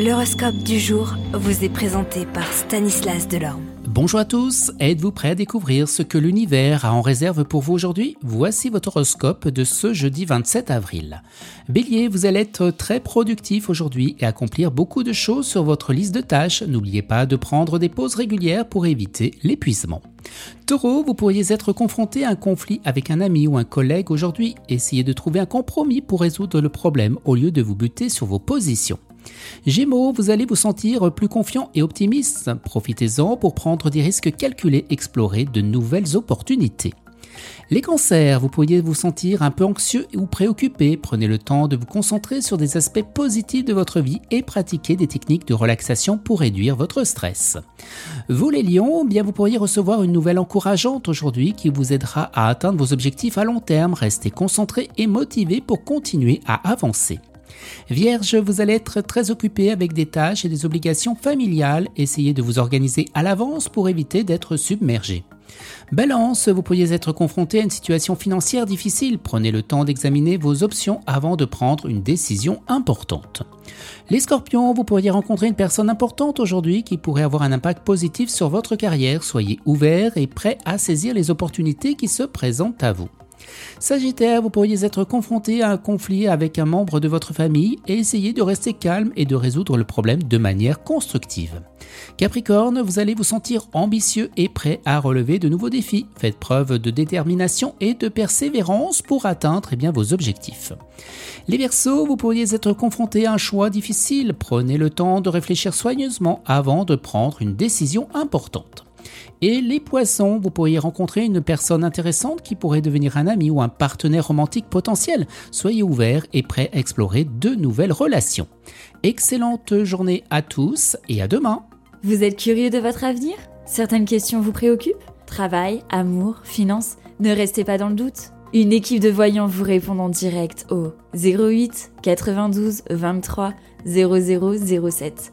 L'horoscope du jour vous est présenté par Stanislas Delorme. Bonjour à tous, êtes-vous prêts à découvrir ce que l'univers a en réserve pour vous aujourd'hui? Voici votre horoscope de ce jeudi 27 avril. Bélier, vous allez être très productif aujourd'hui et accomplir beaucoup de choses sur votre liste de tâches. N'oubliez pas de prendre des pauses régulières pour éviter l'épuisement. Taureau, vous pourriez être confronté à un conflit avec un ami ou un collègue aujourd'hui. Essayez de trouver un compromis pour résoudre le problème au lieu de vous buter sur vos positions. Gémeaux, vous allez vous sentir plus confiant et optimiste. Profitez-en pour prendre des risques calculés, explorer de nouvelles opportunités. Les cancers, vous pourriez vous sentir un peu anxieux ou préoccupé. Prenez le temps de vous concentrer sur des aspects positifs de votre vie et pratiquez des techniques de relaxation pour réduire votre stress. Vous les lions, bien vous pourriez recevoir une nouvelle encourageante aujourd'hui qui vous aidera à atteindre vos objectifs à long terme. Restez concentré et motivé pour continuer à avancer. Vierge, vous allez être très occupé avec des tâches et des obligations familiales. Essayez de vous organiser à l'avance pour éviter d'être submergé. Balance, vous pourriez être confronté à une situation financière difficile. Prenez le temps d'examiner vos options avant de prendre une décision importante. Les scorpions, vous pourriez rencontrer une personne importante aujourd'hui qui pourrait avoir un impact positif sur votre carrière. Soyez ouvert et prêt à saisir les opportunités qui se présentent à vous. Sagittaire, vous pourriez être confronté à un conflit avec un membre de votre famille et essayer de rester calme et de résoudre le problème de manière constructive. Capricorne, vous allez vous sentir ambitieux et prêt à relever de nouveaux défis. Faites preuve de détermination et de persévérance pour atteindre eh bien, vos objectifs. Les Verseaux, vous pourriez être confronté à un choix difficile. Prenez le temps de réfléchir soigneusement avant de prendre une décision importante. Et les poissons, vous pourriez rencontrer une personne intéressante qui pourrait devenir un ami ou un partenaire romantique potentiel. Soyez ouverts et prêts à explorer de nouvelles relations. Excellente journée à tous et à demain. Vous êtes curieux de votre avenir? Certaines questions vous préoccupent? Travail, amour, finances? Ne restez pas dans le doute. Une équipe de voyants vous répond en direct au 08 92 23 0007.